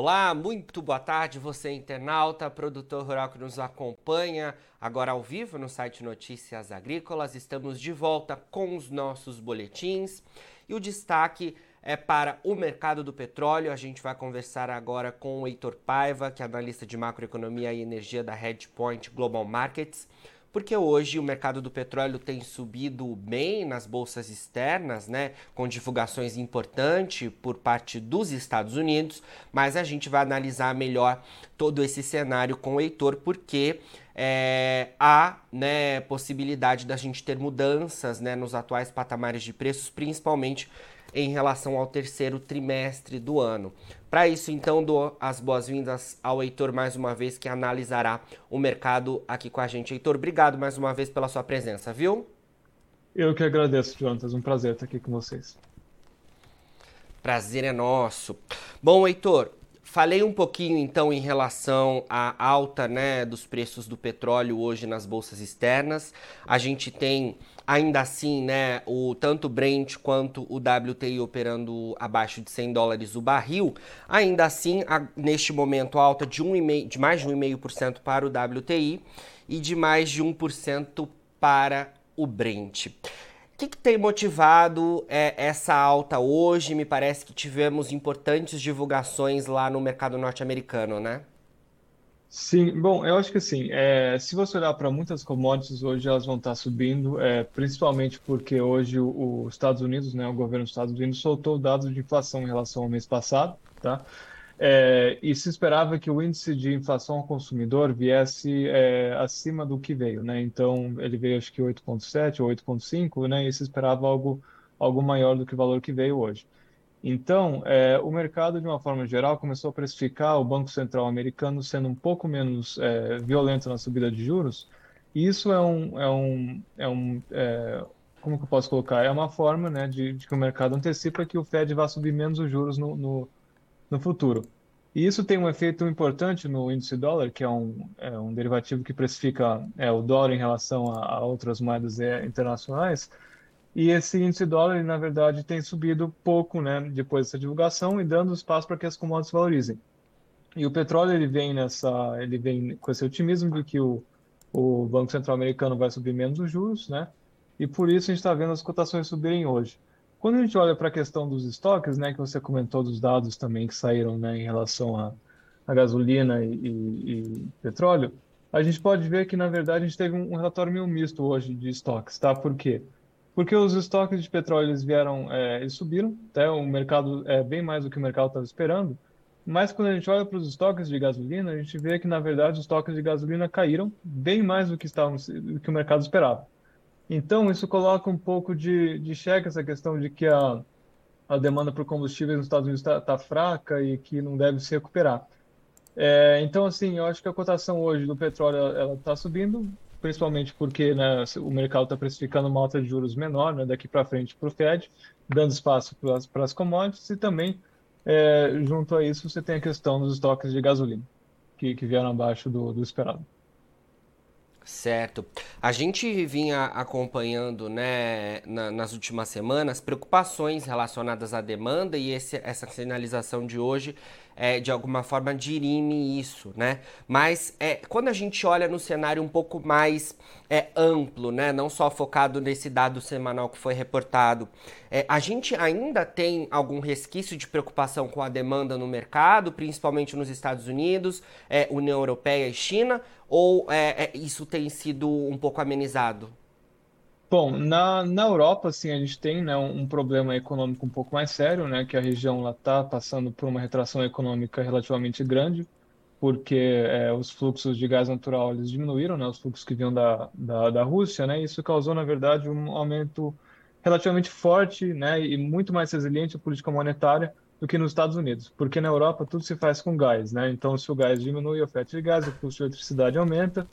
Olá, muito boa tarde, você internauta, produtor rural que nos acompanha agora ao vivo no site Notícias Agrícolas. Estamos de volta com os nossos boletins e o destaque é para o mercado do petróleo. A gente vai conversar agora com o Heitor Paiva, que é analista de macroeconomia e energia da Hedgepoint Global Markets porque hoje o mercado do petróleo tem subido bem nas bolsas externas, né, com divulgações importantes por parte dos Estados Unidos, mas a gente vai analisar melhor todo esse cenário com o Heitor, porque é, há né, possibilidade da gente ter mudanças né, nos atuais patamares de preços, principalmente em relação ao terceiro trimestre do ano. Para isso, então, dou as boas-vindas ao Heitor mais uma vez, que analisará o mercado aqui com a gente. Heitor, obrigado mais uma vez pela sua presença, viu? Eu que agradeço, Jonas. Um prazer estar aqui com vocês. Prazer é nosso. Bom, Heitor, falei um pouquinho então em relação à alta né, dos preços do petróleo hoje nas bolsas externas. A gente tem Ainda assim, né, o tanto o Brent quanto o WTI operando abaixo de 100 dólares o barril, ainda assim, a, neste momento, alta de, 1,5, de mais de 1,5% para o WTI e de mais de 1% para o Brent. O que, que, tem motivado é, essa alta hoje? Me parece que tivemos importantes divulgações lá no mercado norte-americano, né? Sim, bom, eu acho que assim, é, se você olhar para muitas commodities hoje, elas vão estar subindo, é, principalmente porque hoje os Estados Unidos, né, o governo dos Estados Unidos soltou dados de inflação em relação ao mês passado, tá? É, e se esperava que o índice de inflação ao consumidor viesse é, acima do que veio, né? Então ele veio acho que 8,7 ou 8,5, né? E se esperava algo algo maior do que o valor que veio hoje. Então, é, o mercado, de uma forma geral, começou a precificar o Banco Central americano sendo um pouco menos é, violento na subida de juros. E isso é um, é um, é um é, como que eu posso colocar? É uma forma né, de, de, que o mercado antecipa que o Fed vai subir menos os juros no, no, no futuro. E isso tem um efeito importante no índice dólar, que é um, é um derivativo que precifica é, o dólar em relação a, a outras moedas é, internacionais, e esse índice dólar, na verdade, tem subido pouco, né, depois dessa divulgação e dando espaço para que as commodities valorizem. E o petróleo ele vem nessa, ele vem com esse otimismo de que o, o Banco Central Americano vai subir menos os juros, né? E por isso a gente está vendo as cotações subirem hoje. Quando a gente olha para a questão dos estoques, né, que você comentou dos dados também que saíram, né, em relação a, a gasolina e, e, e, petróleo, a gente pode ver que na verdade a gente teve um, relatório meio misto hoje de estoques, tá? Por quê? porque os estoques de petróleo eles vieram, é, eles subiram, até o mercado é bem mais do que o mercado estava esperando. Mas quando a gente olha para os estoques de gasolina, a gente vê que na verdade os estoques de gasolina caíram bem mais do que estavam, do que o mercado esperava. Então isso coloca um pouco de, de essa questão de que a, a demanda por combustíveis nos Estados Unidos está tá fraca e que não deve se recuperar. É, então, assim, eu acho que a cotação hoje do petróleo está subindo, principalmente porque né, o mercado está precificando uma alta de juros menor né, daqui para frente para o Fed, dando espaço para as commodities e também, é, junto a isso, você tem a questão dos estoques de gasolina, que, que vieram abaixo do, do esperado. Certo. A gente vinha acompanhando, né, na, nas últimas semanas, preocupações relacionadas à demanda e esse, essa sinalização de hoje é, de alguma forma dirime isso, né? Mas é, quando a gente olha no cenário um pouco mais é, amplo, né? Não só focado nesse dado semanal que foi reportado, é, a gente ainda tem algum resquício de preocupação com a demanda no mercado, principalmente nos Estados Unidos, é, União Europeia e China, ou é, é, isso tem sido um pouco amenizado? Bom, na, na Europa, assim, a gente tem, né, um, problema econômico um pouco mais sério, né, que a região está passando por uma retração econômica relativamente grande, porque é, os fluxos de gás natural eles diminuíram, né, os fluxos que vinham da, da, da Rússia, né, isso causou, na verdade, um aumento relativamente forte né, e muito mais resiliente à política monetária do que nos Estados Unidos, porque na Europa tudo se faz com gás, né, então se o gás diminui a oferta de gás, o custo de eletricidade aumenta,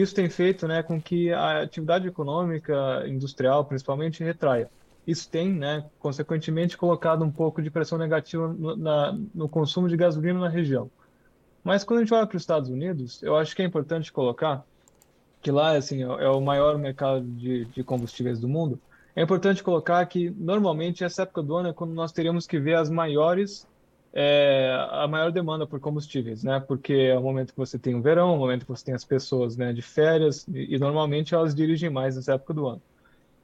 isso tem feito né, com que a atividade econômica, industrial principalmente, retraia. Isso tem, né, consequentemente, colocado um pouco de pressão negativa no, na, no consumo de gasolina na região. Mas quando a gente olha para os Estados Unidos, eu acho que é importante colocar que lá assim, é o maior mercado de, de combustíveis do mundo. É importante colocar que, normalmente, essa época do ano é quando nós teríamos que ver as maiores é, a maior demanda por combustíveis, né? Porque é o momento que você tem o verão, é o momento que você tem as pessoas, né, de férias, e, e normalmente elas dirigem mais nessa época do ano.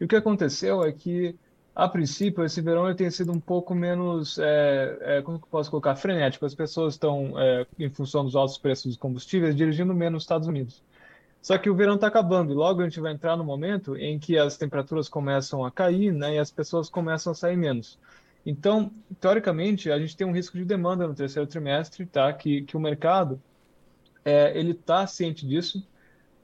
E o que aconteceu é que, a princípio, esse verão tem sido um pouco menos, é, é, como que eu posso colocar, frenético. As pessoas estão, é, em função dos altos preços dos combustíveis, dirigindo menos nos Estados Unidos. Só que o verão está acabando e logo a gente vai entrar no momento em que as temperaturas começam a cair, né, e as pessoas começam a sair menos. Então, teoricamente, a gente tem um risco de demanda no terceiro trimestre, tá? Que, que o mercado é, ele está ciente disso,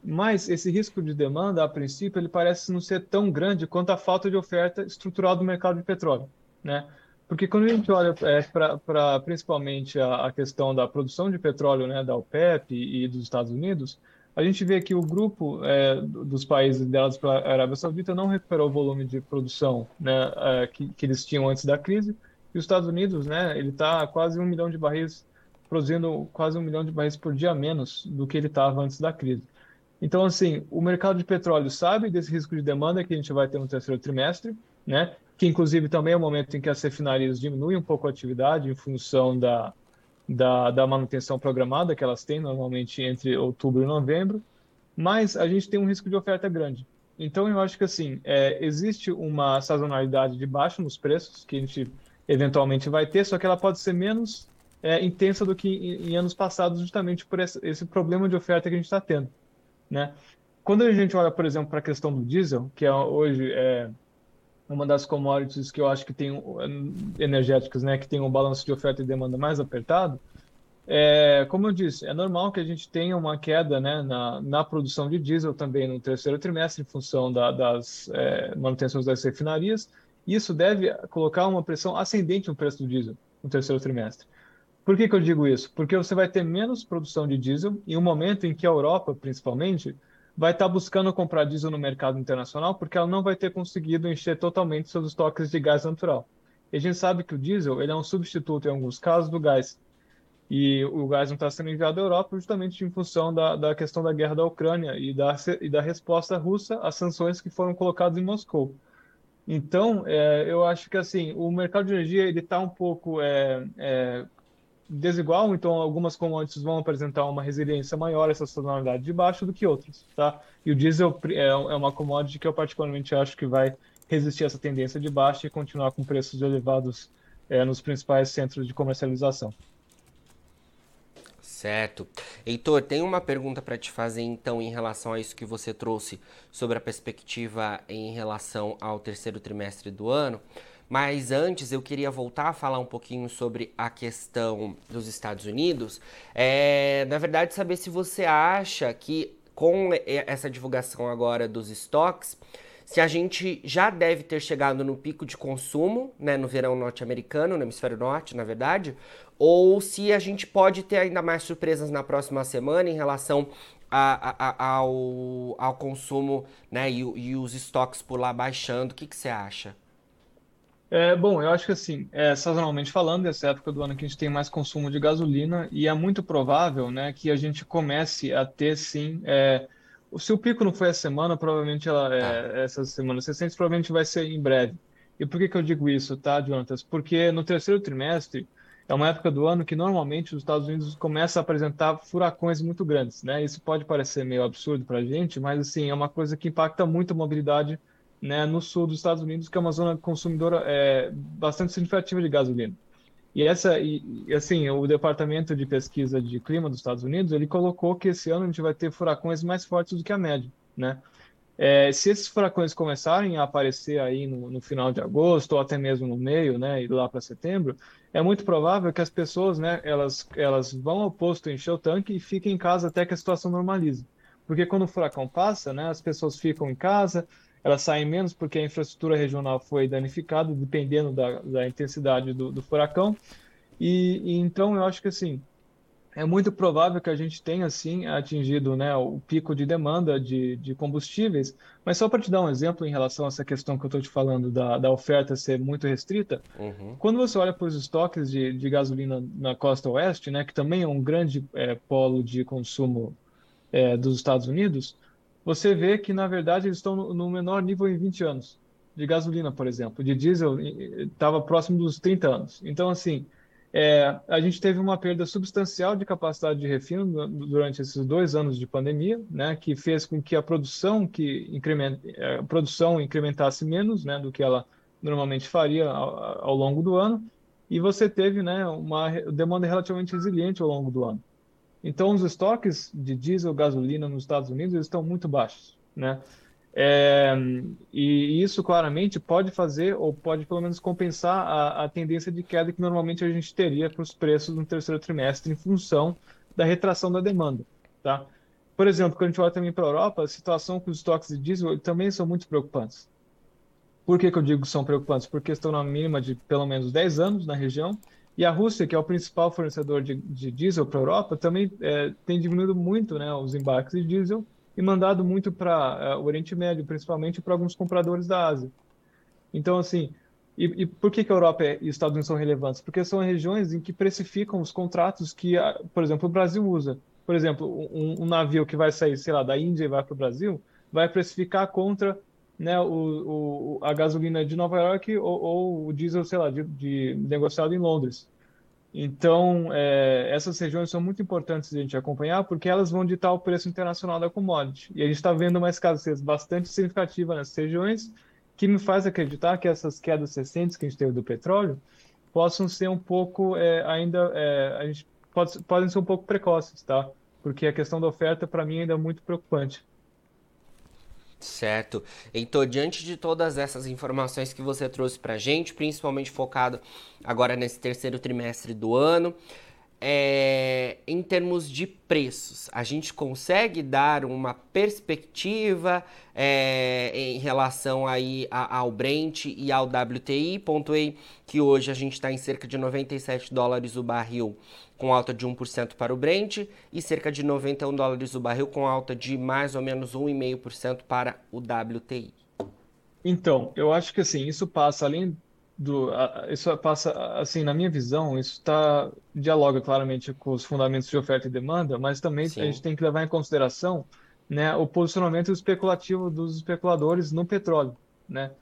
mas esse risco de demanda, a princípio, ele parece não ser tão grande quanto a falta de oferta estrutural do mercado de petróleo, né? Porque quando a gente olha é, para principalmente a, a, questão da produção de petróleo, né, da OPEP e, e dos Estados Unidos, a gente vê que o grupo é, dos países liderados pela Arábia Saudita não recuperou o volume de produção né, é, que, que, eles tinham antes da crise. E os Estados Unidos, né, ele está quase um milhão de barris, produzindo quase um milhão de barris por dia menos do que ele estava antes da crise. Então, assim, o mercado de petróleo sabe desse risco de demanda que a gente vai ter no terceiro trimestre, né, que inclusive também é o momento em que as refinarias diminuem um pouco a atividade em função da, da, da manutenção programada que elas têm normalmente entre outubro e novembro, mas a gente tem um risco de oferta grande. Então eu acho que assim é, existe uma sazonalidade de baixo nos preços que a gente eventualmente vai ter, só que ela pode ser menos é, intensa do que em, em, anos passados, justamente por esse, esse, problema de oferta que a gente está tendo, né? Quando a gente olha, por exemplo, para a questão do diesel, que é hoje é, uma das commodities que eu acho que tem energéticas, né, que tem um balanço de oferta e demanda mais apertado, é, como eu disse, é normal que a gente tenha uma queda né, na, na produção de diesel também no terceiro trimestre, em função da, das é, manutenções das refinarias. Isso deve colocar uma pressão ascendente no preço do diesel no terceiro trimestre. Por que, que eu digo isso? Porque você vai ter menos produção de diesel em um momento em que a Europa, principalmente, vai estar buscando comprar diesel no mercado internacional porque ela não vai ter conseguido encher totalmente seus estoques de gás natural. E a gente sabe que o diesel ele é um substituto, em alguns casos, do gás. E o gás não está sendo enviado à Europa justamente em função da, da questão da guerra da Ucrânia e da, e da resposta russa às sanções que foram colocadas em Moscou. Então, é, eu acho que assim o mercado de energia ele está um pouco é, é, desigual, então algumas commodities vão apresentar uma resiliência maior essa sazonalidade de baixo do que outras, tá? E o diesel é, é uma commodity que eu particularmente acho que vai resistir a essa tendência de baixa e continuar com preços elevados é, nos principais centros de comercialização. Certo. Heitor, tem uma pergunta para te fazer então em relação a isso que você trouxe sobre a perspectiva em relação ao terceiro trimestre do ano. Mas antes eu queria voltar a falar um pouquinho sobre a questão dos Estados Unidos. É, na verdade, saber se você acha que com essa divulgação agora dos estoques, se a gente já deve ter chegado no pico de consumo, né, no verão norte-americano, no hemisfério norte, na verdade, ou se a gente pode ter ainda mais surpresas na próxima semana em relação a, a, ao, ao consumo né, e, e, os estoques por lá baixando. O que, que você acha? É, bom, eu acho que assim, é, sazonalmente falando, essa época do ano que a gente tem mais consumo de gasolina e é muito provável, né, que a gente comece a ter sim, é, se o pico não foi essa semana, provavelmente ela, é, tá. essas semanas recentes, provavelmente vai ser em breve. E por que que eu digo isso, tá, Jonatas? Porque no terceiro trimestre é uma época do ano que normalmente os Estados Unidos começam a apresentar furacões muito grandes, né? Isso pode parecer meio absurdo para a gente, mas assim é uma coisa que impacta muito a mobilidade né, no sul dos Estados Unidos, que é uma zona consumidora é, bastante significativa de gasolina. E essa, e, assim, o Departamento de Pesquisa de Clima dos Estados Unidos, ele colocou que esse ano a gente vai ter furacões mais fortes do que a média, né? É, se esses furacões começarem a aparecer aí no, no, final de agosto ou até mesmo no meio, né, e lá para setembro, é muito provável que as pessoas, né, elas, elas vão ao posto encher o tanque e fiquem em casa até que a situação normalize. Porque quando o furacão passa, né, as pessoas ficam em casa, elas saem menos porque a infraestrutura regional foi danificada, dependendo da, da intensidade do, do furacão. E, e, então eu acho que assim é muito provável que a gente tenha assim atingido né, o pico de demanda de, de combustíveis. Mas só para te dar um exemplo em relação a essa questão que eu estou te falando da, da oferta ser muito restrita, uhum. quando você olha para os estoques de, de gasolina na costa oeste, né, que também é um grande é, polo de consumo é, dos Estados Unidos, você vê que, na verdade, eles estão no, menor nível em 20 anos. De gasolina, por exemplo. De diesel, estava próximo dos 30 anos. Então, assim, é, a gente teve uma perda substancial de capacidade de refino durante esses dois anos de pandemia, né, que fez com que a produção que é, a produção incrementasse menos, né, do que ela normalmente faria ao, ao longo do ano, e você teve, né, uma demanda relativamente resiliente ao longo do ano. Então, os estoques de diesel, gasolina nos Estados Unidos estão muito baixos, né? É, e isso claramente pode fazer, ou pode pelo menos compensar a, a tendência de queda que normalmente a gente teria para os preços no terceiro trimestre em função da retração da demanda. Tá? Por exemplo, quando a gente olha também para a Europa, a situação com os estoques de diesel também são muito preocupantes. Por que, que eu digo que são preocupantes? Porque estão na mínima de pelo menos 10 anos na região, e a Rússia, que é o principal fornecedor de, de diesel para a Europa, também é, tem diminuído muito né, os embarques de diesel, e mandado muito para uh, o Oriente Médio, principalmente para alguns compradores da Ásia. Então, assim, e, e, por que, que a Europa e os Estados Unidos são relevantes? Porque são regiões em que precificam os contratos que, por exemplo, o Brasil usa. Por exemplo, um, um navio que vai sair, sei lá, da Índia e vai para o Brasil, vai precificar contra né, o, o, a gasolina de Nova York ou, ou o diesel, sei lá, de, de negociado em Londres. Então, é, essas regiões são muito importantes a gente acompanhar porque elas vão ditar o preço internacional da commodity. E a gente está vendo uma escassez bastante significativa nessas regiões, que me faz acreditar que essas quedas recentes que a gente teve do petróleo possam ser um pouco é, ainda é, a gente pode, podem ser um pouco precoces, tá? Porque a questão da oferta para mim ainda é muito preocupante. Certo. Então, diante de todas essas informações que você trouxe para gente, principalmente focado agora nesse terceiro trimestre do ano, é, em termos de preços, a gente consegue dar uma perspectiva é, em relação aí ao Brent e ao WTI. Pontuei que hoje a gente está em cerca de 97 dólares o barril, com alta de 1% para o Brent, e cerca de 91 dólares o barril, com alta de mais ou menos 1,5% para o WTI. Então, eu acho que assim, isso passa além do isso passa assim na minha visão isso está dialoga claramente com os fundamentos de oferta e demanda mas também Sim. a gente tem que levar em consideração né o posicionamento especulativo dos especuladores no petróleo né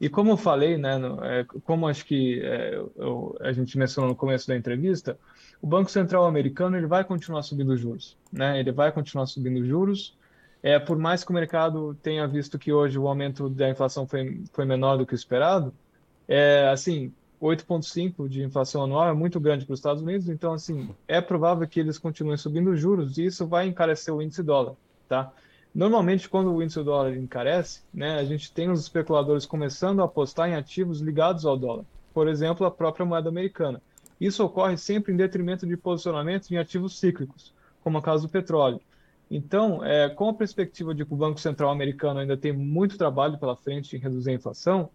e como eu falei né no, é, como acho que é, eu, a gente mencionou no começo da entrevista o banco central americano ele vai continuar subindo juros né ele vai continuar subindo juros é por mais que o mercado tenha visto que hoje o aumento da inflação foi foi menor do que o esperado é, assim, 8,5% de inflação anual é muito grande para os Estados Unidos, então, assim, é provável que eles continuem subindo os juros e isso vai encarecer o índice dólar, tá? Normalmente, quando o índice dólar encarece, né, a gente tem os especuladores começando a apostar em ativos ligados ao dólar. Por exemplo, a própria moeda americana. Isso ocorre sempre em detrimento de posicionamento em ativos cíclicos, como é o caso do petróleo. Então, é, com a perspectiva de que o Banco Central americano ainda tem muito trabalho pela frente em reduzir a inflação,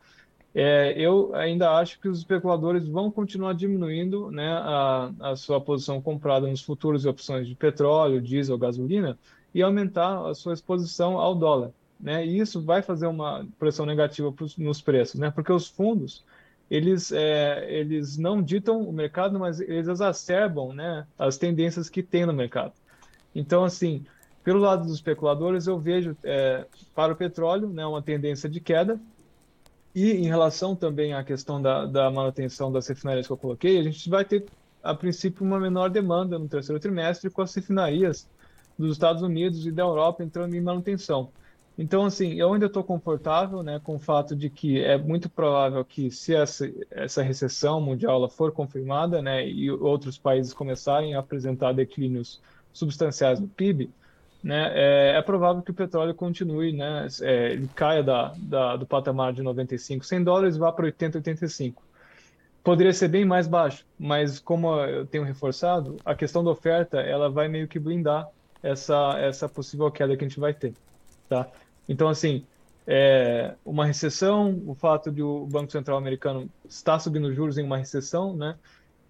é, eu ainda acho que os especuladores vão continuar diminuindo né, a, a, sua posição comprada nos futuros e opções de petróleo, diesel, gasolina e aumentar a sua exposição ao dólar. Né? E isso vai fazer uma pressão negativa pros, nos preços, né? porque os fundos eles, é, eles não ditam o mercado, mas eles exacerbam né, as tendências que tem no mercado. Então, assim, pelo lado dos especuladores, eu vejo é, para o petróleo né, uma tendência de queda, e em relação também à questão da, da manutenção das refinarias que eu coloquei, a gente vai ter, a princípio, uma menor demanda no terceiro trimestre com as refinarias dos Estados Unidos e da Europa entrando em manutenção. Então, assim, eu ainda estou confortável né, com o fato de que é muito provável que, se essa, essa recessão mundial for confirmada né, e outros países começarem a apresentar declínios substanciais no PIB, né, é, é, provável que o petróleo continue, né, é, ele caia da, da, do patamar de 95, 100 dólares vá para 80, 85. Poderia ser bem mais baixo, mas como eu tenho reforçado, a questão da oferta ela vai meio que blindar essa, essa possível queda que a gente vai ter. Tá? Então, assim, é, uma recessão, o fato de o Banco Central americano estar subindo juros em uma recessão, né,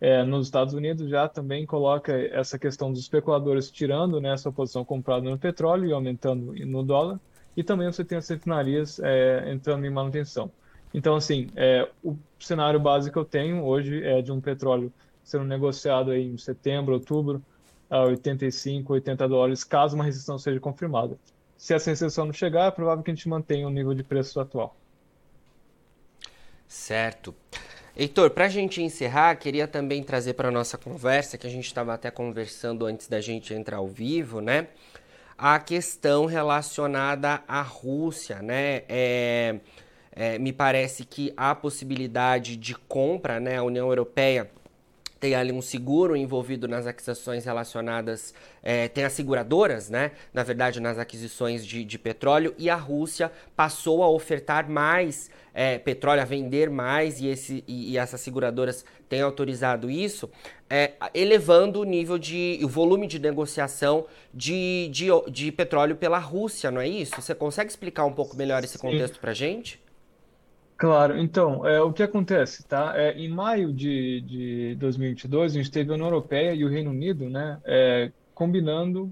é, nos Estados Unidos já também coloca essa questão dos especuladores tirando né, essa posição comprada no petróleo e aumentando no dólar, e também você tem as refinarias é, entrando em manutenção. Então, assim, é, o cenário básico que eu tenho hoje é de um petróleo sendo negociado aí em setembro, outubro, a 85, 80 dólares, caso uma recessão seja confirmada. Se essa recessão não chegar, é provável que a gente mantenha o nível de preço atual. Certo. Heitor, para a gente encerrar, queria também trazer para a nossa conversa, que a gente estava até conversando antes da gente entrar ao vivo, né? A questão relacionada à Rússia, né? É, é, me parece que há possibilidade de compra, né? A União Europeia tem ali um seguro envolvido nas aquisições relacionadas, é, tem as seguradoras, né? Na verdade, nas aquisições de, de petróleo, e a Rússia passou a ofertar mais é, petróleo, a vender mais, e, esse, e, e essas seguradoras têm autorizado isso, é, elevando o nível de. o volume de negociação de, de, de petróleo pela Rússia, não é isso? Você consegue explicar um pouco melhor esse contexto para gente? Claro, então, é, o que acontece, tá? É, em maio de, de 2022, a gente teve a União Europeia e o Reino Unido, né, é, combinando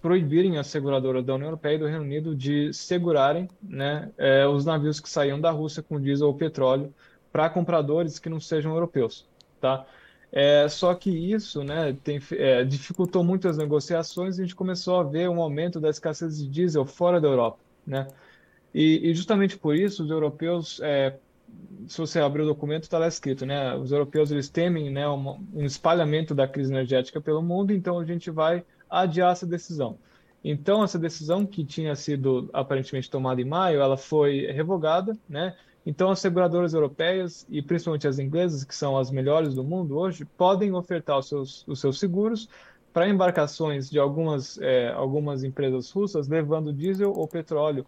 proibirem as seguradoras da União Europeia e do Reino Unido de segurarem, né, é, os navios que saíam da Rússia com diesel ou petróleo para compradores que não sejam europeus, tá? É, só que isso, né, tem, é, dificultou muito as negociações e a gente começou a ver um aumento da escassez de diesel fora da Europa, né? E, e justamente por isso, os europeus, é, se você abrir o documento, está lá escrito, né? Os europeus eles temem né, um, um espalhamento da crise energética pelo mundo, então a gente vai adiar essa decisão. Então, essa decisão que tinha sido aparentemente tomada em maio, ela foi revogada, né? Então, as seguradoras europeias e principalmente as inglesas, que são as melhores do mundo hoje, podem ofertar os seus, os seus seguros para embarcações de algumas, é, algumas empresas russas levando diesel ou petróleo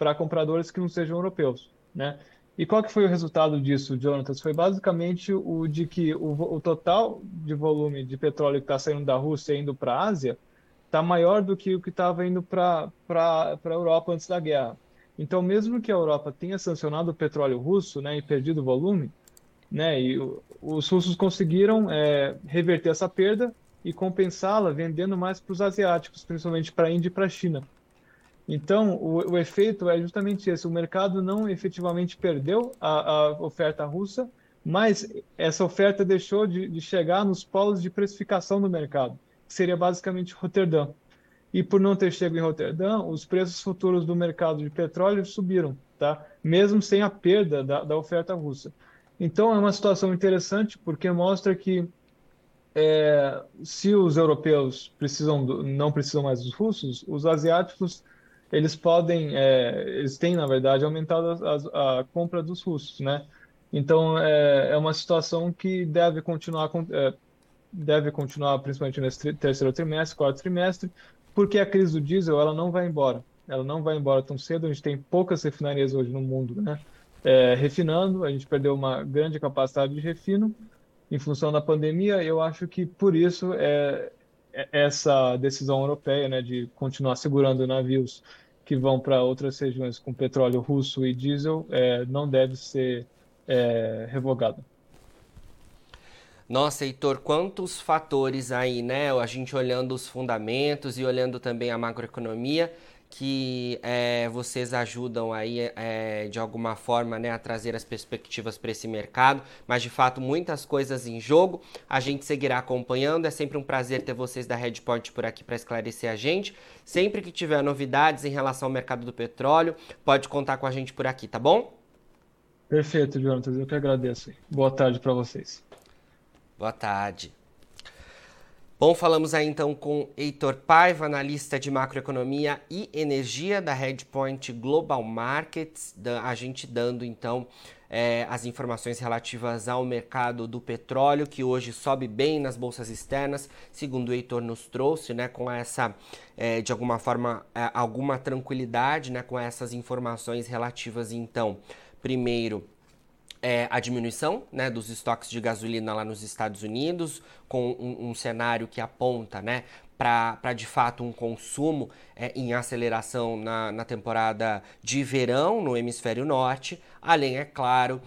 para compradores que não sejam europeus, né? E qual que foi o resultado disso, Jonatas? Foi basicamente o de que o, o total de volume de petróleo que está saindo da Rússia indo para a Ásia está maior do que o que estava indo para a Europa antes da guerra. Então, mesmo que a Europa tenha sancionado o petróleo russo né, e perdido volume, né, e os russos conseguiram é, reverter essa perda e compensá-la vendendo mais para os asiáticos, principalmente para a Índia e para a China. Então, o, o, efeito é justamente esse: o mercado não efetivamente perdeu a, a oferta russa, mas essa oferta deixou de, de, chegar nos polos de precificação do mercado, que seria basicamente Roterdã. E por não ter chegado em Roterdã, os preços futuros do mercado de petróleo subiram, tá? mesmo sem a perda da, da oferta russa. Então, é uma situação interessante porque mostra que é, se os europeus precisam do, não precisam mais dos russos, os asiáticos eles podem, é, eles têm, na verdade, aumentado a, a, compra dos russos, né? Então, é, é uma situação que deve continuar, é, deve continuar principalmente nesse terceiro trimestre, quarto trimestre, porque a crise do diesel, ela não vai embora. Ela não vai embora tão cedo, a gente tem poucas refinarias hoje no mundo, né? É, refinando, a gente perdeu uma grande capacidade de refino em função da pandemia, eu acho que por isso é, essa decisão europeia né, de continuar segurando navios que vão para outras regiões com petróleo russo e diesel é, não deve ser é, revogada. Nossa, Heitor, quantos fatores aí, né? A gente olhando os fundamentos e olhando também a macroeconomia que é, vocês ajudam aí é, de alguma forma né, a trazer as perspectivas para esse mercado, mas de fato muitas coisas em jogo. A gente seguirá acompanhando. É sempre um prazer ter vocês da Redpoint por aqui para esclarecer a gente. Sempre que tiver novidades em relação ao mercado do petróleo, pode contar com a gente por aqui, tá bom? Perfeito, Jonathan. Eu que agradeço. Boa tarde para vocês. Boa tarde. Bom, falamos aí então com Heitor Paiva, analista de macroeconomia e energia da Redpoint Global Markets, a gente dando então é, as informações relativas ao mercado do petróleo, que hoje sobe bem nas bolsas externas, segundo o Heitor nos trouxe, né, com essa, é, de alguma forma, é, alguma tranquilidade, né, com essas informações relativas então, primeiro, é, a diminuição né, dos estoques de gasolina lá nos Estados Unidos, com um, um cenário que aponta né, para de fato um consumo é, em aceleração na, na temporada de verão no hemisfério norte, além, é claro,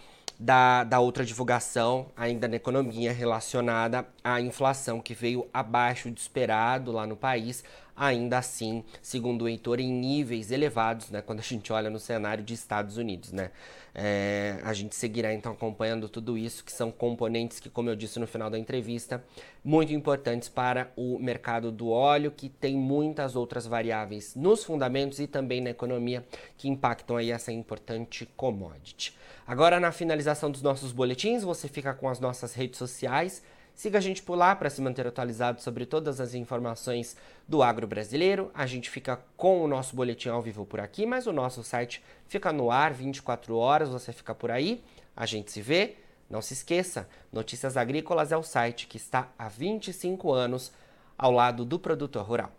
da, da outra divulgação ainda na economia relacionada à inflação que veio abaixo do esperado lá no país, ainda assim, segundo o Heitor, em níveis elevados, né, quando a gente olha no cenário de Estados Unidos. Né? É, a gente seguirá então acompanhando tudo isso, que são componentes que, como eu disse no final da entrevista, muito importantes para o mercado do óleo, que tem muitas outras variáveis nos fundamentos e também na economia que impactam aí essa importante commodity. Agora, na finalização dos nossos boletins, você fica com as nossas redes sociais Siga a gente por lá para se manter atualizado sobre todas as informações do agro brasileiro. A gente fica com o nosso boletim ao vivo por aqui, mas o nosso site fica no ar 24 horas, você fica por aí, a gente se vê. Não se esqueça, Notícias Agrícolas é o site que está há 25 anos ao lado do produtor rural.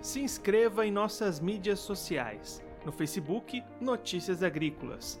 Se inscreva em nossas mídias sociais. No Facebook, Notícias Agrícolas.